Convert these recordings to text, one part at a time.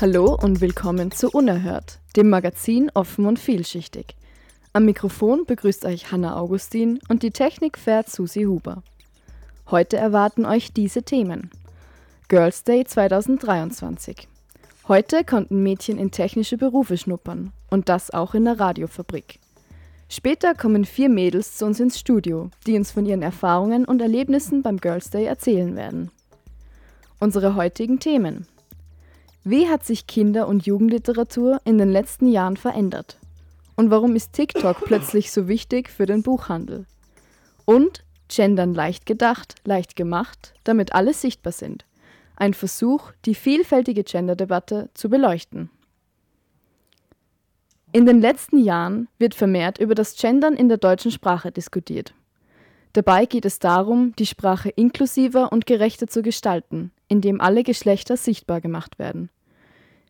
Hallo und willkommen zu Unerhört, dem Magazin offen und vielschichtig. Am Mikrofon begrüßt euch Hanna Augustin und die Technik fährt Susi Huber. Heute erwarten euch diese Themen. Girls Day 2023. Heute konnten Mädchen in technische Berufe schnuppern und das auch in der Radiofabrik. Später kommen vier Mädels zu uns ins Studio, die uns von ihren Erfahrungen und Erlebnissen beim Girls Day erzählen werden. Unsere heutigen Themen. Wie hat sich Kinder- und Jugendliteratur in den letzten Jahren verändert? Und warum ist TikTok plötzlich so wichtig für den Buchhandel? Und Gendern leicht gedacht, leicht gemacht, damit alle sichtbar sind. Ein Versuch, die vielfältige Gender-Debatte zu beleuchten. In den letzten Jahren wird vermehrt über das Gendern in der deutschen Sprache diskutiert. Dabei geht es darum, die Sprache inklusiver und gerechter zu gestalten, indem alle Geschlechter sichtbar gemacht werden.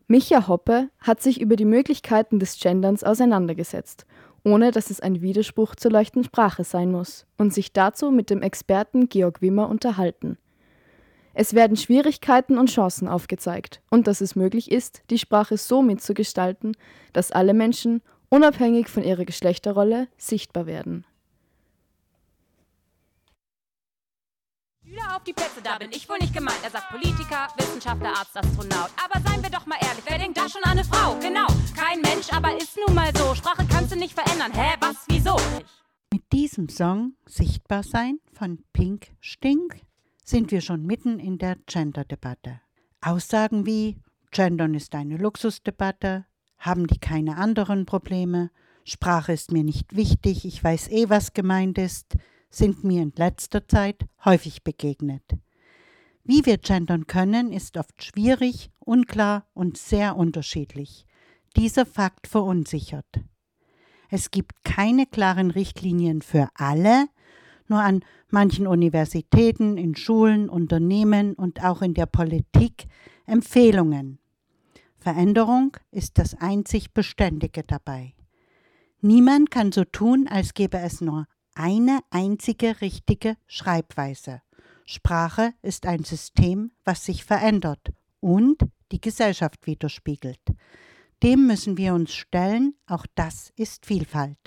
Micha Hoppe hat sich über die Möglichkeiten des Genderns auseinandergesetzt ohne dass es ein Widerspruch zur leichten Sprache sein muss, und sich dazu mit dem Experten Georg Wimmer unterhalten. Es werden Schwierigkeiten und Chancen aufgezeigt und dass es möglich ist, die Sprache so mitzugestalten, dass alle Menschen, unabhängig von ihrer Geschlechterrolle, sichtbar werden. Auf die Plätze, da bin ich wohl nicht gemeint. Er sagt Politiker, Wissenschaftler, Arzt, Astronaut. Aber seien wir doch mal ehrlich, wer denkt da schon an eine Frau? Genau, kein Mensch, aber ist nun mal so. Sprache kannst du nicht verändern. Hä, was, wieso? Mit diesem Song Sichtbar sein von Pink Stink sind wir schon mitten in der Gender-Debatte. Aussagen wie Gendern ist eine Luxusdebatte, haben die keine anderen Probleme, Sprache ist mir nicht wichtig, ich weiß eh, was gemeint ist, sind mir in letzter Zeit häufig begegnet. Wie wir gendern können, ist oft schwierig, unklar und sehr unterschiedlich. Dieser Fakt verunsichert. Es gibt keine klaren Richtlinien für alle, nur an manchen Universitäten, in Schulen, Unternehmen und auch in der Politik Empfehlungen. Veränderung ist das einzig Beständige dabei. Niemand kann so tun, als gäbe es nur eine einzige richtige Schreibweise. Sprache ist ein System, was sich verändert und die Gesellschaft widerspiegelt. Dem müssen wir uns stellen, auch das ist Vielfalt.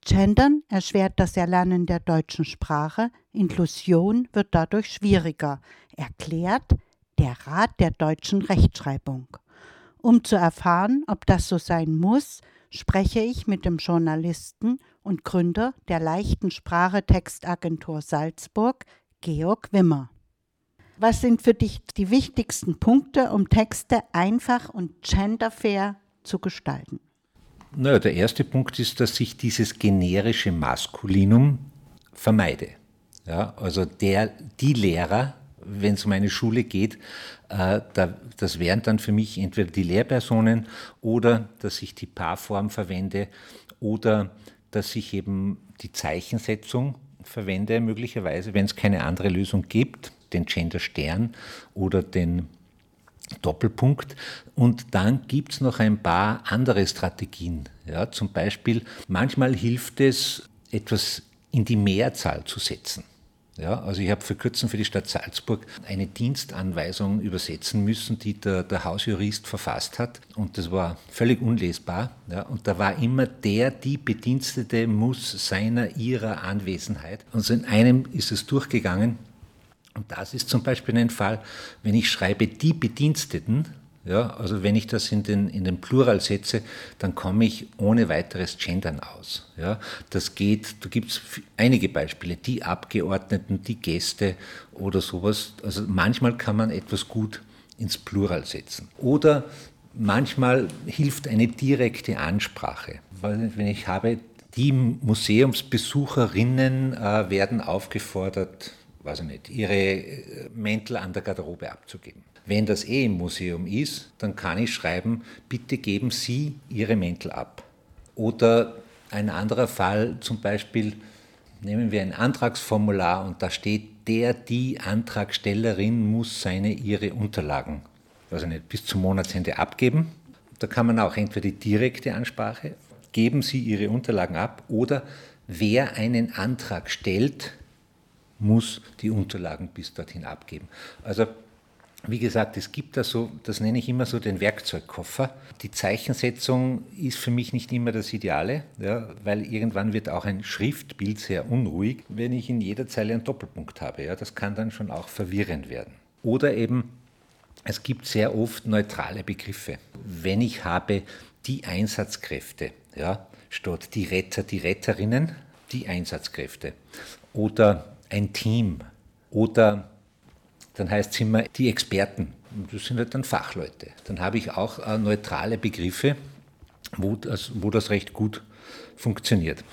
Gendern erschwert das Erlernen der deutschen Sprache, Inklusion wird dadurch schwieriger, erklärt der Rat der deutschen Rechtschreibung. Um zu erfahren, ob das so sein muss, spreche ich mit dem Journalisten und Gründer der leichten Sprache Textagentur Salzburg, Georg Wimmer. Was sind für dich die wichtigsten Punkte, um Texte einfach und genderfair zu gestalten? Naja, der erste Punkt ist, dass ich dieses generische Maskulinum vermeide. Ja, also der, die Lehrer, wenn es um eine Schule geht, äh, da, das wären dann für mich entweder die Lehrpersonen oder dass ich die Paarform verwende oder dass ich eben die Zeichensetzung verwende, möglicherweise, wenn es keine andere Lösung gibt, den Gender Stern oder den Doppelpunkt. Und dann gibt es noch ein paar andere Strategien. Ja, zum Beispiel, manchmal hilft es, etwas in die Mehrzahl zu setzen. Ja, also ich habe vor kurzem für die Stadt Salzburg eine Dienstanweisung übersetzen müssen, die der, der Hausjurist verfasst hat. Und das war völlig unlesbar. Ja, und da war immer der, die Bedienstete muss seiner, ihrer Anwesenheit. Also in einem ist es durchgegangen. Und das ist zum Beispiel ein Fall, wenn ich schreibe die Bediensteten, ja, also wenn ich das in den, in den Plural setze, dann komme ich ohne weiteres Gendern aus. Ja. Das geht, da gibt es einige Beispiele, die Abgeordneten, die Gäste oder sowas. Also manchmal kann man etwas gut ins Plural setzen. Oder manchmal hilft eine direkte Ansprache. Wenn ich habe, die Museumsbesucherinnen äh, werden aufgefordert, weiß ich nicht, ihre äh, Mäntel an der Garderobe abzugeben. Wenn das eh im Museum ist, dann kann ich schreiben, bitte geben Sie Ihre Mäntel ab. Oder ein anderer Fall, zum Beispiel nehmen wir ein Antragsformular und da steht, der, die Antragstellerin muss seine, ihre Unterlagen, also nicht, bis zum Monatsende abgeben. Da kann man auch entweder die direkte Ansprache, geben Sie Ihre Unterlagen ab, oder wer einen Antrag stellt, muss die Unterlagen bis dorthin abgeben. Also wie gesagt, es gibt da so, das nenne ich immer so den Werkzeugkoffer. Die Zeichensetzung ist für mich nicht immer das Ideale, ja, weil irgendwann wird auch ein Schriftbild sehr unruhig, wenn ich in jeder Zeile einen Doppelpunkt habe. Ja, das kann dann schon auch verwirrend werden. Oder eben, es gibt sehr oft neutrale Begriffe. Wenn ich habe die Einsatzkräfte, ja, statt die Retter, die Retterinnen, die Einsatzkräfte. Oder ein Team. Oder dann heißt es immer die Experten. Das sind halt dann Fachleute. Dann habe ich auch äh, neutrale Begriffe, wo das, wo das recht gut funktioniert.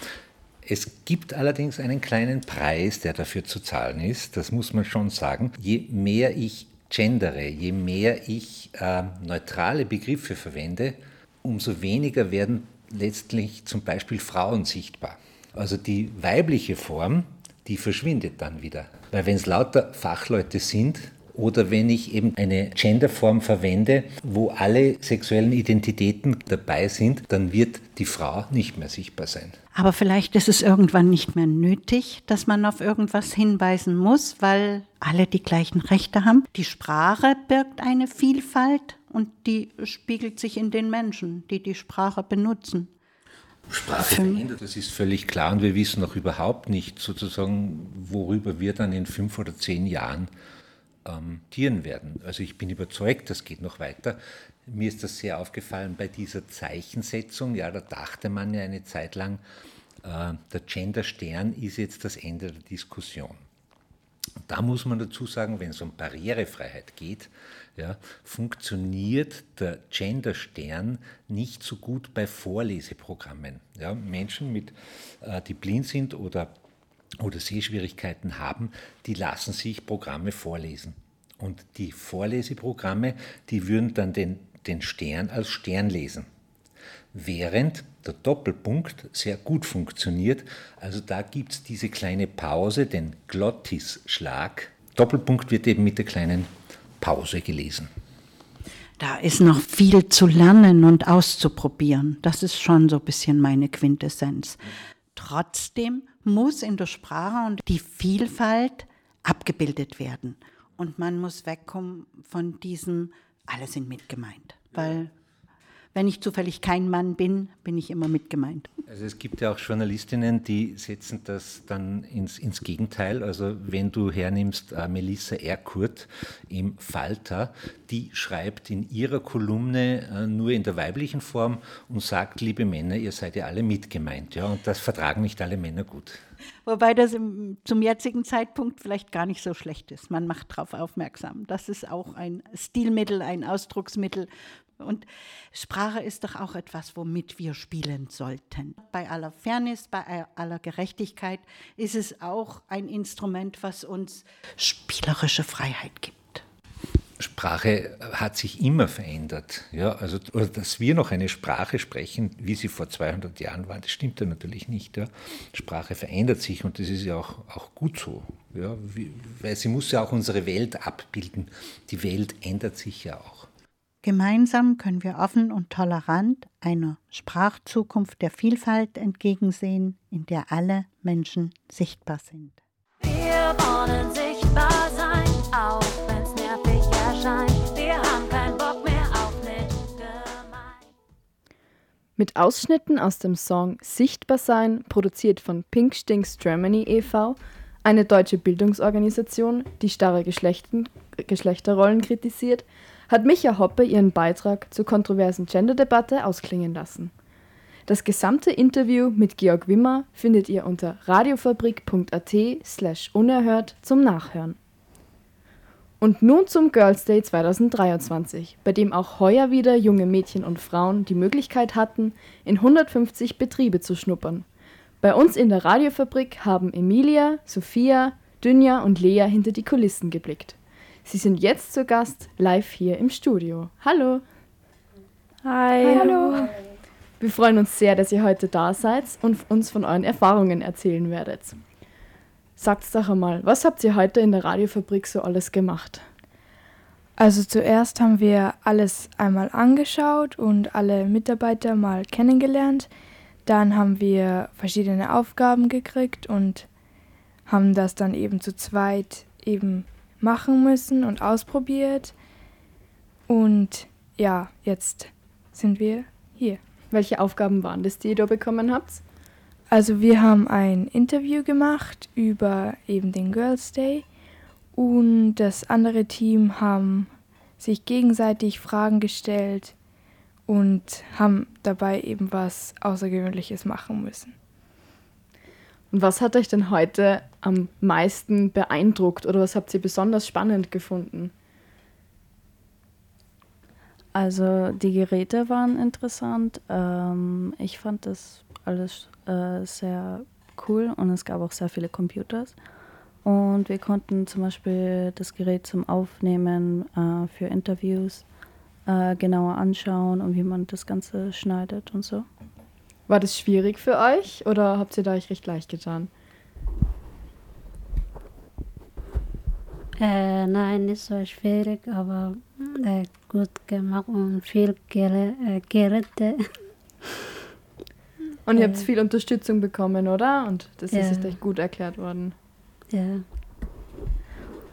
Es gibt allerdings einen kleinen Preis, der dafür zu zahlen ist. Das muss man schon sagen. Je mehr ich gendere, je mehr ich äh, neutrale Begriffe verwende, umso weniger werden letztlich zum Beispiel Frauen sichtbar. Also die weibliche Form die verschwindet dann wieder. Weil wenn es lauter Fachleute sind, oder wenn ich eben eine Genderform verwende, wo alle sexuellen Identitäten dabei sind, dann wird die Frau nicht mehr sichtbar sein. Aber vielleicht ist es irgendwann nicht mehr nötig, dass man auf irgendwas hinweisen muss, weil alle die gleichen Rechte haben. Die Sprache birgt eine Vielfalt und die spiegelt sich in den Menschen, die die Sprache benutzen. Sprache verändert, das ist völlig klar und wir wissen auch überhaupt nicht sozusagen, worüber wir dann in fünf oder zehn Jahren ähm, tieren werden. Also ich bin überzeugt, das geht noch weiter. Mir ist das sehr aufgefallen bei dieser Zeichensetzung. Ja, da dachte man ja eine Zeit lang, äh, der Gender-Stern ist jetzt das Ende der Diskussion. Da muss man dazu sagen, wenn es um Barrierefreiheit geht, ja, funktioniert der Gender-Stern nicht so gut bei Vorleseprogrammen. Ja, Menschen, mit, äh, die blind sind oder, oder Sehschwierigkeiten haben, die lassen sich Programme vorlesen. Und die Vorleseprogramme, die würden dann den, den Stern als Stern lesen. Während der Doppelpunkt sehr gut funktioniert. Also da gibt es diese kleine Pause, den Glottisschlag. Doppelpunkt wird eben mit der kleinen Pause gelesen. Da ist noch viel zu lernen und auszuprobieren. Das ist schon so ein bisschen meine Quintessenz. Trotzdem muss in der Sprache und die Vielfalt abgebildet werden. Und man muss wegkommen von diesem, alle sind mitgemeint. Weil wenn ich zufällig kein Mann bin, bin ich immer mit gemeint. Also es gibt ja auch Journalistinnen, die setzen das dann ins, ins Gegenteil. Also wenn du hernimmst äh, Melissa Erkurt im Falter, die schreibt in ihrer Kolumne äh, nur in der weiblichen Form und sagt, liebe Männer, ihr seid ja alle mitgemeint. Ja? Und das vertragen nicht alle Männer gut. Wobei das im, zum jetzigen Zeitpunkt vielleicht gar nicht so schlecht ist. Man macht darauf aufmerksam. Das ist auch ein Stilmittel, ein Ausdrucksmittel, und Sprache ist doch auch etwas, womit wir spielen sollten. Bei aller Fairness, bei aller Gerechtigkeit ist es auch ein Instrument, was uns spielerische Freiheit gibt. Sprache hat sich immer verändert. Ja, also, oder dass wir noch eine Sprache sprechen, wie sie vor 200 Jahren war, das stimmt ja natürlich nicht. Ja. Sprache verändert sich und das ist ja auch, auch gut so. Ja, wie, weil sie muss ja auch unsere Welt abbilden. Die Welt ändert sich ja auch. Gemeinsam können wir offen und tolerant einer Sprachzukunft der Vielfalt entgegensehen, in der alle Menschen sichtbar sind. Wir wollen sichtbar sein, auch erscheint. Wir haben keinen Bock mehr auf. Mit Ausschnitten aus dem Song Sichtbar sein, produziert von Pink Stinks Germany e.V., eine deutsche Bildungsorganisation, die starre Geschlechterrollen kritisiert, hat Micha Hoppe ihren Beitrag zur kontroversen Gender-Debatte ausklingen lassen. Das gesamte Interview mit Georg Wimmer findet ihr unter radiofabrik.at slash unerhört zum Nachhören. Und nun zum Girls Day 2023, bei dem auch heuer wieder junge Mädchen und Frauen die Möglichkeit hatten, in 150 Betriebe zu schnuppern. Bei uns in der Radiofabrik haben Emilia, Sophia, Dünja und Lea hinter die Kulissen geblickt. Sie sind jetzt zu Gast live hier im Studio. Hallo! Hi. Hallo! Wir freuen uns sehr, dass ihr heute da seid und uns von euren Erfahrungen erzählen werdet. Sagt's doch einmal, was habt ihr heute in der Radiofabrik so alles gemacht? Also zuerst haben wir alles einmal angeschaut und alle Mitarbeiter mal kennengelernt. Dann haben wir verschiedene Aufgaben gekriegt und haben das dann eben zu zweit eben machen müssen und ausprobiert. Und ja, jetzt sind wir hier. Welche Aufgaben waren das, die ihr da bekommen habt? Also wir haben ein Interview gemacht über eben den Girls Day und das andere Team haben sich gegenseitig Fragen gestellt und haben dabei eben was Außergewöhnliches machen müssen. Und was hat euch denn heute am meisten beeindruckt oder was habt ihr besonders spannend gefunden? Also die Geräte waren interessant. Ähm, ich fand das alles äh, sehr cool und es gab auch sehr viele Computers. Und wir konnten zum Beispiel das Gerät zum Aufnehmen äh, für Interviews äh, genauer anschauen und wie man das Ganze schneidet und so. War das schwierig für euch oder habt ihr da euch recht leicht getan? Äh, nein, nicht so schwierig, aber äh, gut gemacht und viel Gere äh, Geräte. Und ihr habt viel Unterstützung bekommen, oder? Und das Ja. ist euch gut erklärt worden. Ja.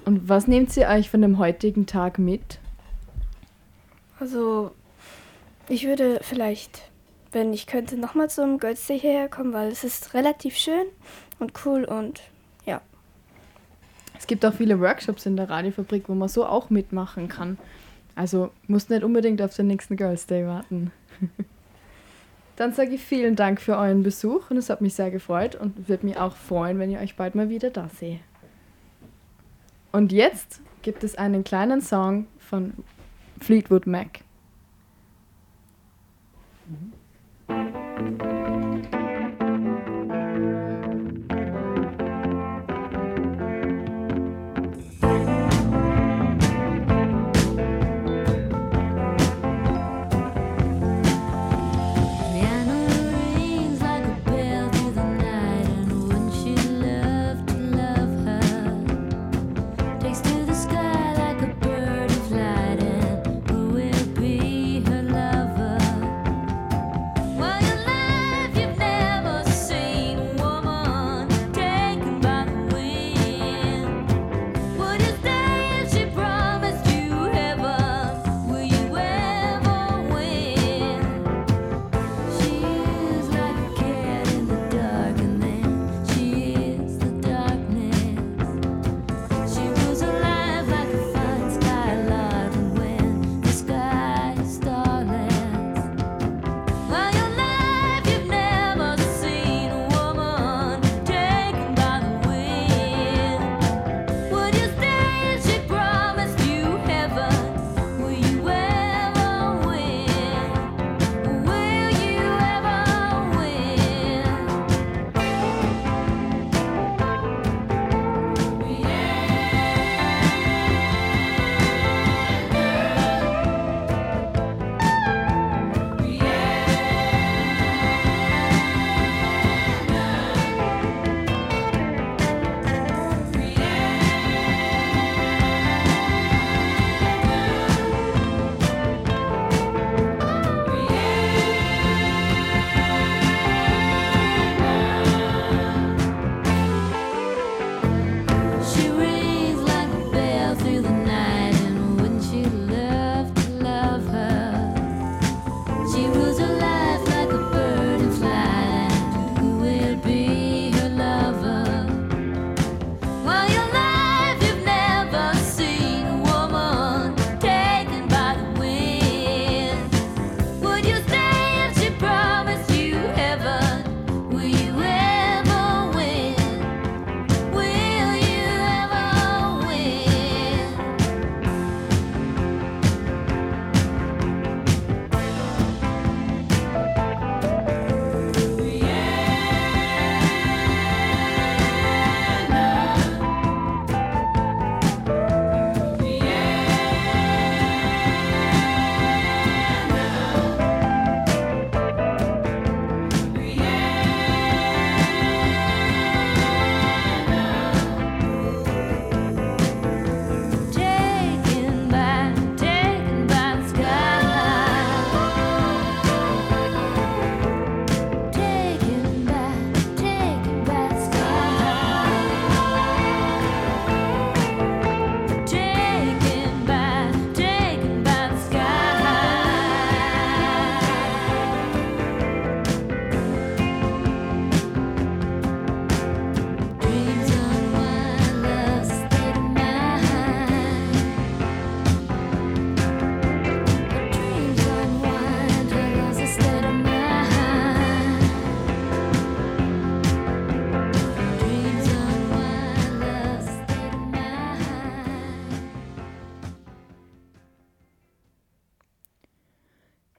Und was nehmt ihr euch von dem heutigen Tag mit? Also, ich würde vielleicht, wenn ich könnte, nochmal zum Girls Day hierher kommen, weil es ist relativ schön und cool und ja. Es gibt auch viele Workshops in der Radiofabrik, wo man so auch mitmachen kann. Also muss nicht unbedingt auf den nächsten Girls Day warten. Dann sage ich vielen Dank für euren Besuch und es hat mich sehr gefreut und würde mich auch freuen, wenn ihr euch bald mal wieder da seht. Und jetzt gibt es einen kleinen Song von Fleetwood Mac. Piano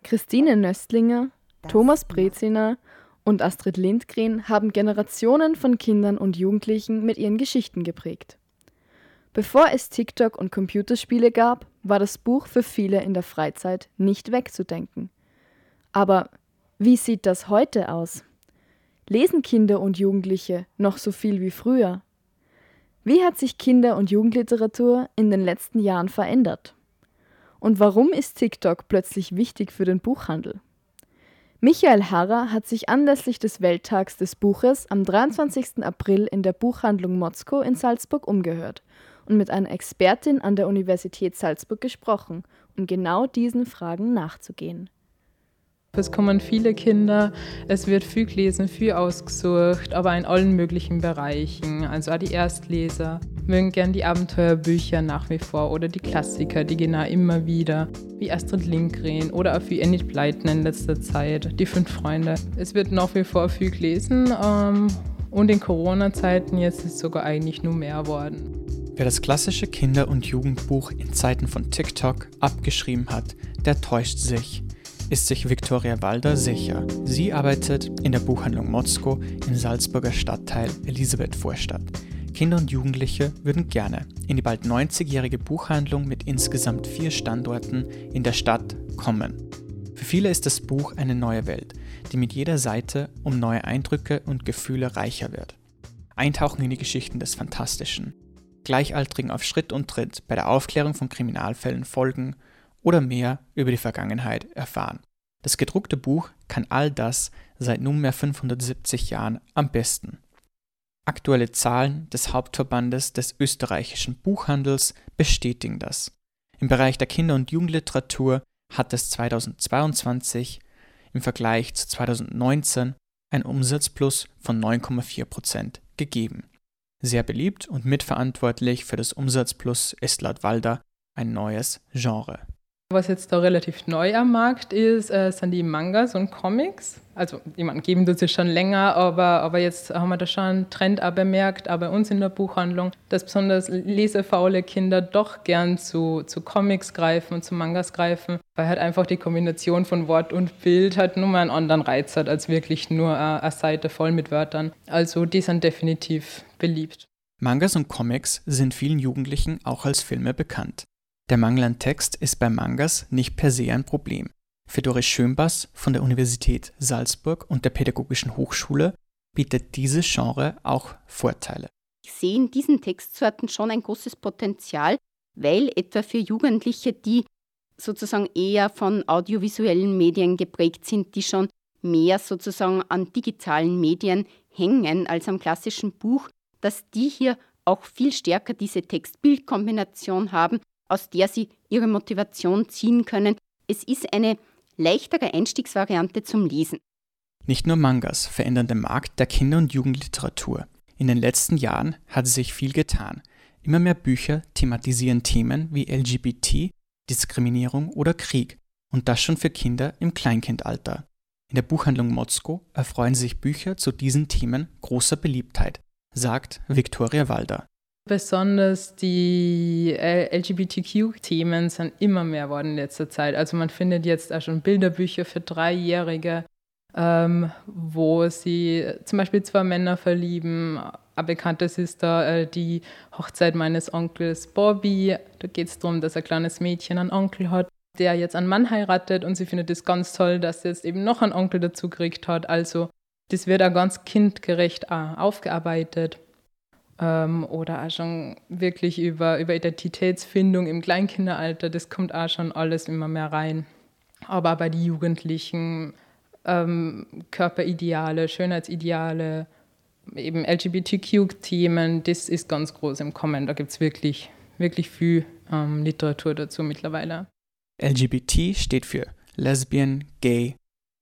Christine Nöstlinger, Thomas Breziner und Astrid Lindgren haben Generationen von Kindern und Jugendlichen mit ihren Geschichten geprägt. Bevor es TikTok und Computerspiele gab, war das Buch für viele in der Freizeit nicht wegzudenken. Aber wie sieht das heute aus? Lesen Kinder und Jugendliche noch so viel wie früher? Wie hat sich Kinder- und Jugendliteratur in den letzten Jahren verändert? Und warum ist TikTok plötzlich wichtig für den Buchhandel? Michael Harrer hat sich anlässlich des Welttags des Buches am 23. April in der Buchhandlung Motzko in Salzburg umgehört und mit einer Expertin an der Universität Salzburg gesprochen, um genau diesen Fragen nachzugehen. Es kommen viele Kinder, es wird viel gelesen, viel ausgesucht, aber in allen möglichen Bereichen. Also auch die Erstleser mögen gern die Abenteuerbücher nach wie vor oder die Klassiker, die gehen auch immer wieder, wie Astrid Lindgren oder auch wie Enid Blyton in letzter Zeit, die fünf Freunde. Es wird nach wie vor viel gelesen ähm, und in Corona-Zeiten jetzt ist es sogar eigentlich nur mehr worden. Wer das klassische Kinder- und Jugendbuch in Zeiten von TikTok abgeschrieben hat, der täuscht sich ist sich Viktoria Walder sicher. Sie arbeitet in der Buchhandlung Motzko im Salzburger Stadtteil Elisabethvorstadt. Kinder und Jugendliche würden gerne in die bald 90-jährige Buchhandlung mit insgesamt vier Standorten in der Stadt kommen. Für viele ist das Buch eine neue Welt, die mit jeder Seite um neue Eindrücke und Gefühle reicher wird. Eintauchen in die Geschichten des Fantastischen, Gleichaltrigen auf Schritt und Tritt bei der Aufklärung von Kriminalfällen folgen oder mehr über die Vergangenheit erfahren. Das gedruckte Buch kann all das seit nunmehr 570 Jahren am besten. Aktuelle Zahlen des Hauptverbandes des österreichischen Buchhandels bestätigen das. Im Bereich der Kinder- und Jugendliteratur hat es 2022 im Vergleich zu 2019 ein Umsatzplus von 9,4 Prozent gegeben. Sehr beliebt und mitverantwortlich für das Umsatzplus ist laut Walder ein neues Genre. Was jetzt da relativ neu am Markt ist, äh, sind die Mangas und Comics. Also, ich meine, geben tut es schon länger, aber, aber jetzt haben wir da schon einen Trend auch bemerkt, auch bei uns in der Buchhandlung, dass besonders lesefaule Kinder doch gern zu, zu Comics greifen und zu Mangas greifen, weil halt einfach die Kombination von Wort und Bild halt nur mal einen anderen Reiz hat, als wirklich nur eine, eine Seite voll mit Wörtern. Also, die sind definitiv beliebt. Mangas und Comics sind vielen Jugendlichen auch als Filme bekannt. Der Mangel an Text ist bei Mangas nicht per se ein Problem. Für Doris Schönbass von der Universität Salzburg und der Pädagogischen Hochschule bietet dieses Genre auch Vorteile. Ich sehe in diesen Textsorten schon ein großes Potenzial, weil etwa für Jugendliche, die sozusagen eher von audiovisuellen Medien geprägt sind, die schon mehr sozusagen an digitalen Medien hängen als am klassischen Buch, dass die hier auch viel stärker diese Text-Bild-Kombination haben aus der sie ihre Motivation ziehen können. Es ist eine leichtere Einstiegsvariante zum Lesen. Nicht nur Mangas verändern den Markt der Kinder- und Jugendliteratur. In den letzten Jahren hat sich viel getan. Immer mehr Bücher thematisieren Themen wie LGBT, Diskriminierung oder Krieg und das schon für Kinder im Kleinkindalter. In der Buchhandlung Motzko erfreuen sich Bücher zu diesen Themen großer Beliebtheit, sagt Viktoria Walder. Besonders die äh, LGBTQ-Themen sind immer mehr worden in letzter Zeit. Also man findet jetzt auch schon Bilderbücher für Dreijährige, ähm, wo sie zum Beispiel zwei Männer verlieben. Ein bekanntes ist da äh, die Hochzeit meines Onkels Bobby. Da geht es darum, dass ein kleines Mädchen einen Onkel hat, der jetzt einen Mann heiratet und sie findet es ganz toll, dass sie jetzt eben noch einen Onkel dazu gekriegt hat. Also das wird auch ganz kindgerecht auch aufgearbeitet ähm, oder auch schon wirklich über, über Identitätsfindung im Kleinkinderalter, das kommt auch schon alles immer mehr rein. Aber bei den Jugendlichen ähm, Körperideale, Schönheitsideale, eben LGBTQ-Themen, das ist ganz groß im Kommen. Da gibt es wirklich, wirklich viel ähm, Literatur dazu mittlerweile. LGBT steht für Lesbian, Gay,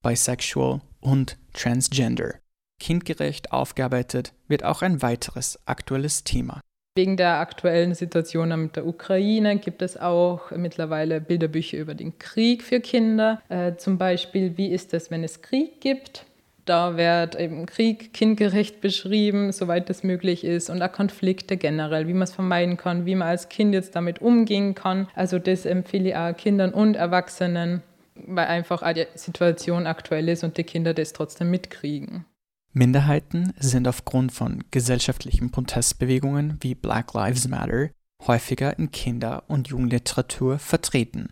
Bisexual und Transgender. Kindgerecht aufgearbeitet wird auch ein weiteres aktuelles Thema. Wegen der aktuellen Situation mit der Ukraine gibt es auch mittlerweile Bilderbücher über den Krieg für Kinder. Äh, zum Beispiel, wie ist es, wenn es Krieg gibt? Da wird eben Krieg kindgerecht beschrieben, soweit es möglich ist, und auch Konflikte generell, wie man es vermeiden kann, wie man als Kind jetzt damit umgehen kann. Also das empfehle ich auch Kindern und Erwachsenen weil einfach auch die Situation aktuell ist und die Kinder das trotzdem mitkriegen. Minderheiten sind aufgrund von gesellschaftlichen Protestbewegungen wie Black Lives Matter häufiger in Kinder- und Jugendliteratur vertreten.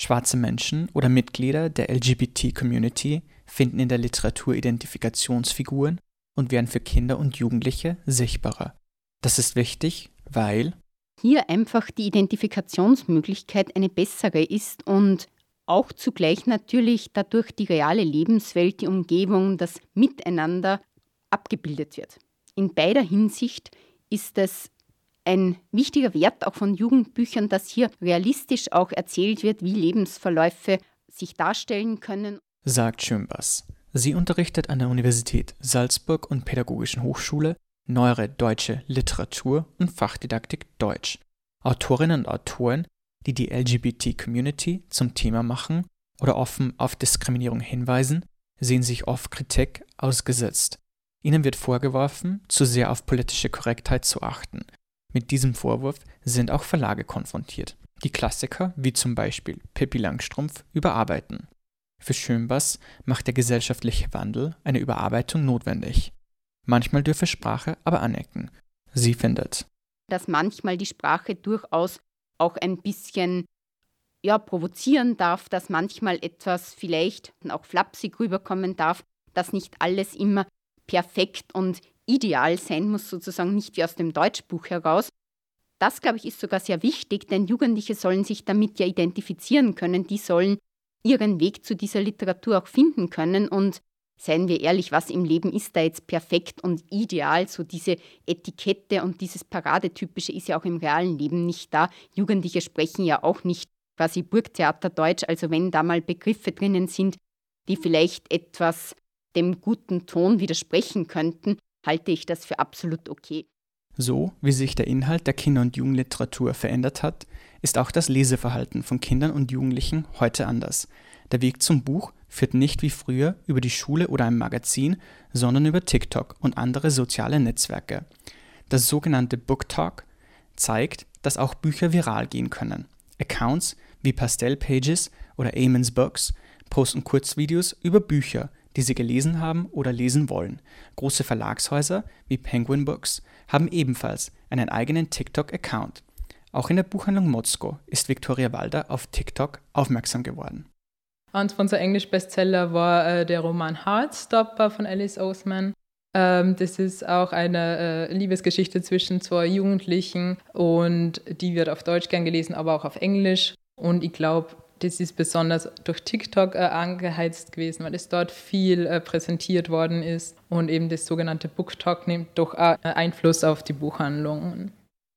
Schwarze Menschen oder Mitglieder der LGBT-Community finden in der Literatur Identifikationsfiguren und werden für Kinder und Jugendliche sichtbarer. Das ist wichtig, weil hier einfach die Identifikationsmöglichkeit eine bessere ist und auch zugleich natürlich dadurch die reale Lebenswelt, die Umgebung, das Miteinander abgebildet wird. In beider Hinsicht ist es ein wichtiger Wert auch von Jugendbüchern, dass hier realistisch auch erzählt wird, wie Lebensverläufe sich darstellen können. sagt Schönbass. Sie unterrichtet an der Universität Salzburg und Pädagogischen Hochschule neuere deutsche Literatur und Fachdidaktik Deutsch. Autorinnen und Autoren, die die LGBT-Community zum Thema machen oder offen auf Diskriminierung hinweisen, sehen sich oft Kritik ausgesetzt. Ihnen wird vorgeworfen, zu sehr auf politische Korrektheit zu achten. Mit diesem Vorwurf sind auch Verlage konfrontiert, die Klassiker wie zum Beispiel Pippi Langstrumpf überarbeiten. Für Schönbass macht der gesellschaftliche Wandel eine Überarbeitung notwendig. Manchmal dürfe Sprache aber anecken. Sie findet, dass manchmal die Sprache durchaus auch ein bisschen ja, provozieren darf, dass manchmal etwas vielleicht auch flapsig rüberkommen darf, dass nicht alles immer perfekt und ideal sein muss, sozusagen nicht wie aus dem Deutschbuch heraus. Das, glaube ich, ist sogar sehr wichtig, denn Jugendliche sollen sich damit ja identifizieren können, die sollen ihren Weg zu dieser Literatur auch finden können und seien wir ehrlich, was im Leben ist da jetzt perfekt und ideal? So diese Etikette und dieses Paradetypische ist ja auch im realen Leben nicht da. Jugendliche sprechen ja auch nicht quasi Burgtheaterdeutsch, also wenn da mal Begriffe drinnen sind, die vielleicht etwas dem guten Ton widersprechen könnten, halte ich das für absolut okay. So wie sich der Inhalt der Kinder- und Jugendliteratur verändert hat, ist auch das Leseverhalten von Kindern und Jugendlichen heute anders. Der Weg zum Buch führt nicht wie früher über die Schule oder ein Magazin, sondern über TikTok und andere soziale Netzwerke. Das sogenannte Book Talk zeigt, dass auch Bücher viral gehen können. Accounts wie Pastel Pages oder Amens Books posten Kurzvideos über Bücher, die sie gelesen haben oder lesen wollen. Große Verlagshäuser wie Penguin Books haben ebenfalls einen eigenen TikTok-Account. Auch in der Buchhandlung Motzko ist Victoria Walder auf TikTok aufmerksam geworden. Eins von Englisch-Bestseller war äh, der Roman Heartstopper von Alice Oseman. Ähm, das ist auch eine äh, Liebesgeschichte zwischen zwei Jugendlichen und die wird auf Deutsch gern gelesen, aber auch auf Englisch. Und ich glaube, das ist besonders durch TikTok äh, angeheizt gewesen, weil es dort viel äh, präsentiert worden ist und eben das sogenannte Book Talk nimmt doch äh, Einfluss auf die Buchhandlungen.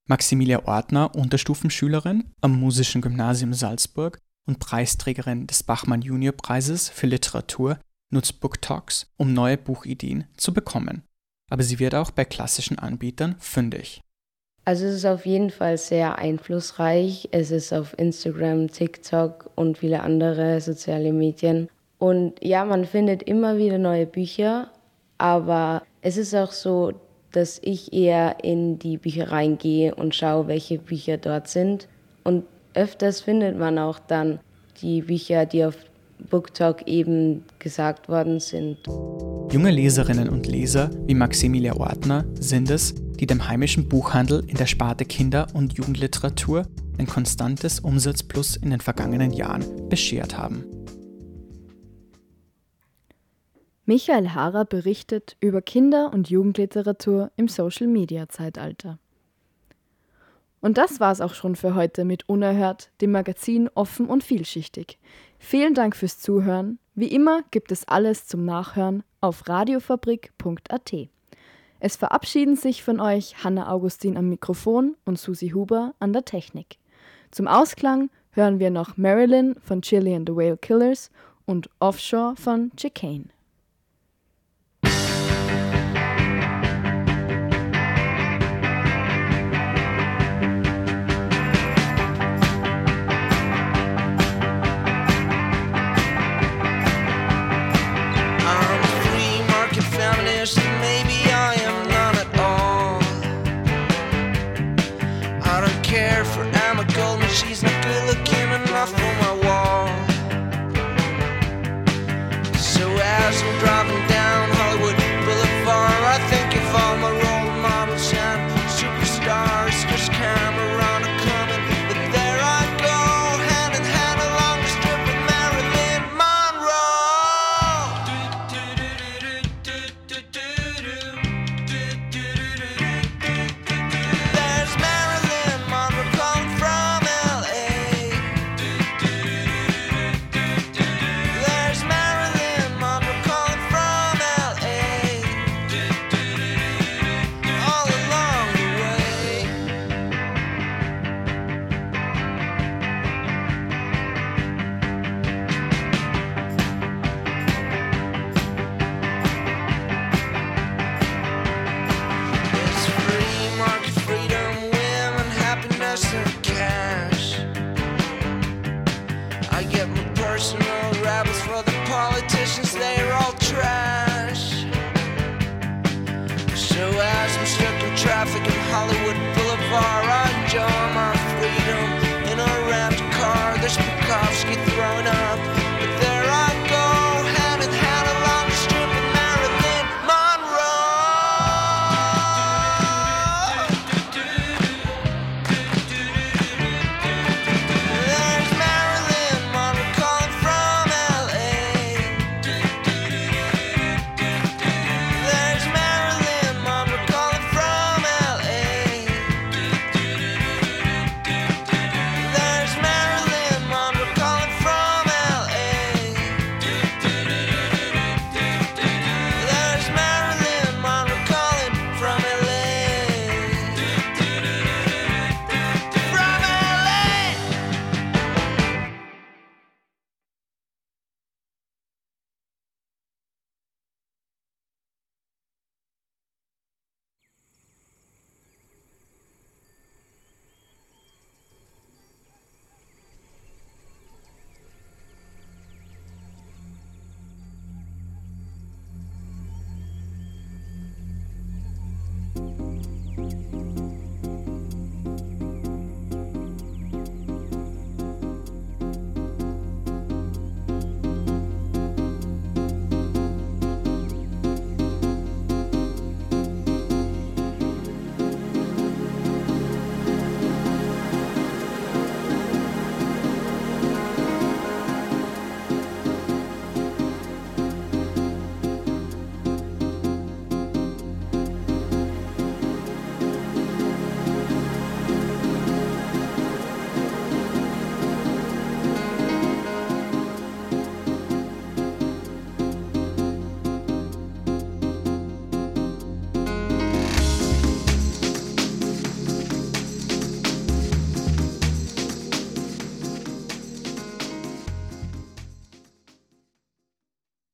Maximilia Ortner, Unterstufenschülerin am Musischen Gymnasium Salzburg und Preisträgerin des Bachmann Junior Preises für Literatur, nutzt Book Talks, um neue Buchideen zu bekommen. Aber sie wird auch bei klassischen Anbietern fündig. Also es ist auf jeden Fall sehr einflussreich. Es ist auf Instagram, TikTok und viele andere soziale Medien. Und ja, man findet immer wieder neue Bücher, aber es ist auch so, dass ich eher in die Büchereien gehe und schaue, welche Bücher dort sind. Und öfters findet man auch dann die Bücher, die auf BookTalk eben gesagt worden sind. Junge Leserinnen und Leser wie Maximilia Ortner sind es, die dem heimischen Buchhandel in der Sparte Kinder- und Jugendliteratur ein konstantes Umsatzplus in den vergangenen Jahren beschert haben. Michael Haarer berichtet über Kinder- und Jugendliteratur im Social-Media-Zeitalter. Und das war's auch schon für heute mit Unerhört, dem Magazin offen und vielschichtig. Vielen Dank fürs Zuhören. Wie immer gibt es alles zum Nachhören auf radiofabrik.at. Es verabschieden sich von euch Hanna Augustin am Mikrofon und Susi Huber an der Technik. Zum Ausklang hören wir noch Marilyn von Chili and the Whale Killers und Offshore von Chicane.